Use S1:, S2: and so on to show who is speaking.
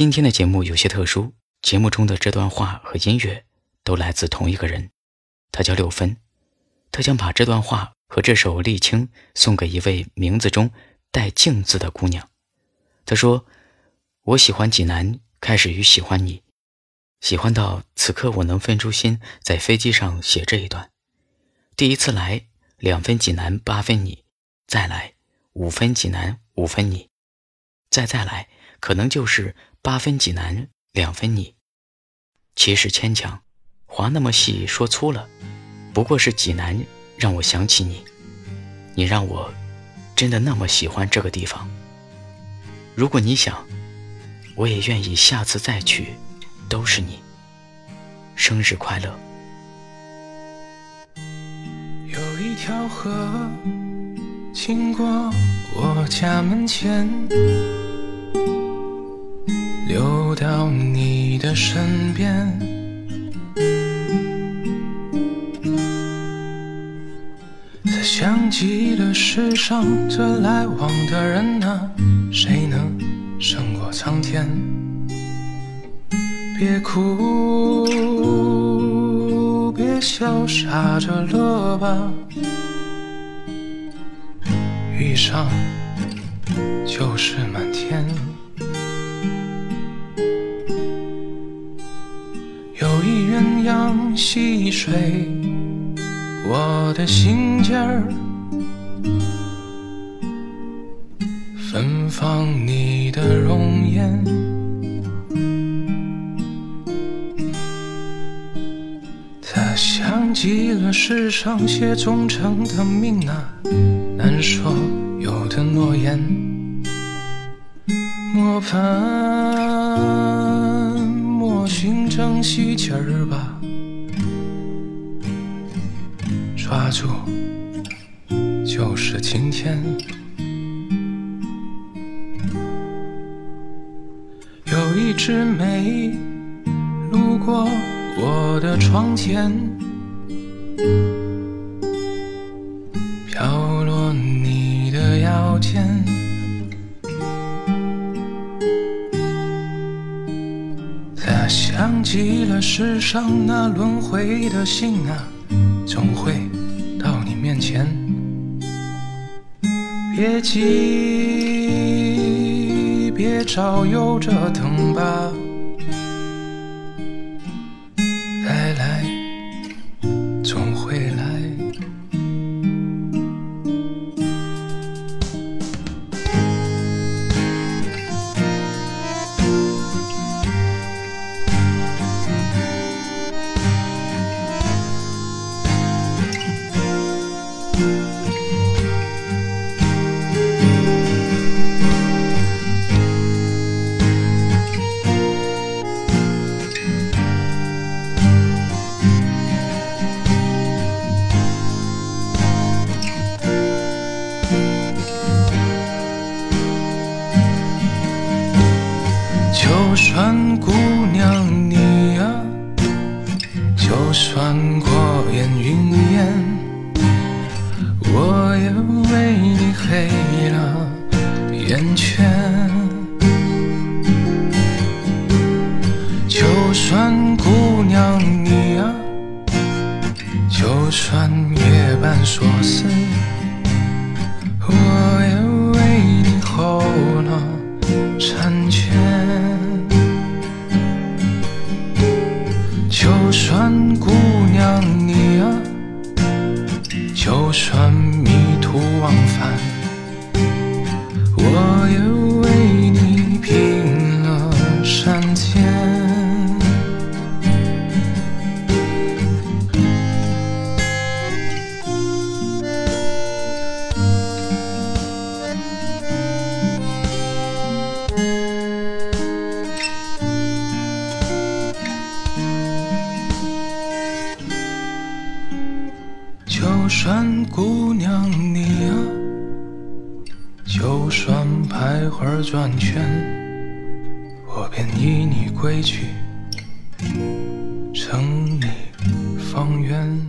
S1: 今天的节目有些特殊，节目中的这段话和音乐都来自同一个人，他叫六分。他将把这段话和这首《沥青》送给一位名字中带“静”字的姑娘。他说：“我喜欢济南，开始于喜欢你，喜欢到此刻我能分出心，在飞机上写这一段。第一次来，两分济南，八分你；再来，五分济南，五分你；再再来，可能就是八分济南，两分你。其实牵强，划那么细，说粗了。”不过是济南让我想起你，你让我真的那么喜欢这个地方。如果你想，我也愿意下次再去，都是你。生日快乐。
S2: 有一条河经过我家门前，到你的身边。想起了世上这来往的人啊，谁能胜过苍天？别哭，别笑，傻着乐吧。遇上就是满天。鸳鸯戏水。我的心尖儿，芬芳你的容颜。他像极了世上写忠诚的命啊，难说有的诺言。莫盼，莫寻，珍惜今儿吧。抓住，就是晴天。有一只梅路过我的窗前，它像极了世上那轮回的心啊，总会到你。面前，别急，别找，又折腾吧。就算姑娘你啊，就算过眼云烟，我也为你黑了眼圈。就算姑娘你啊，就算就算姑娘你啊，就算徘徊转圈，我便依你归去，成你方圆。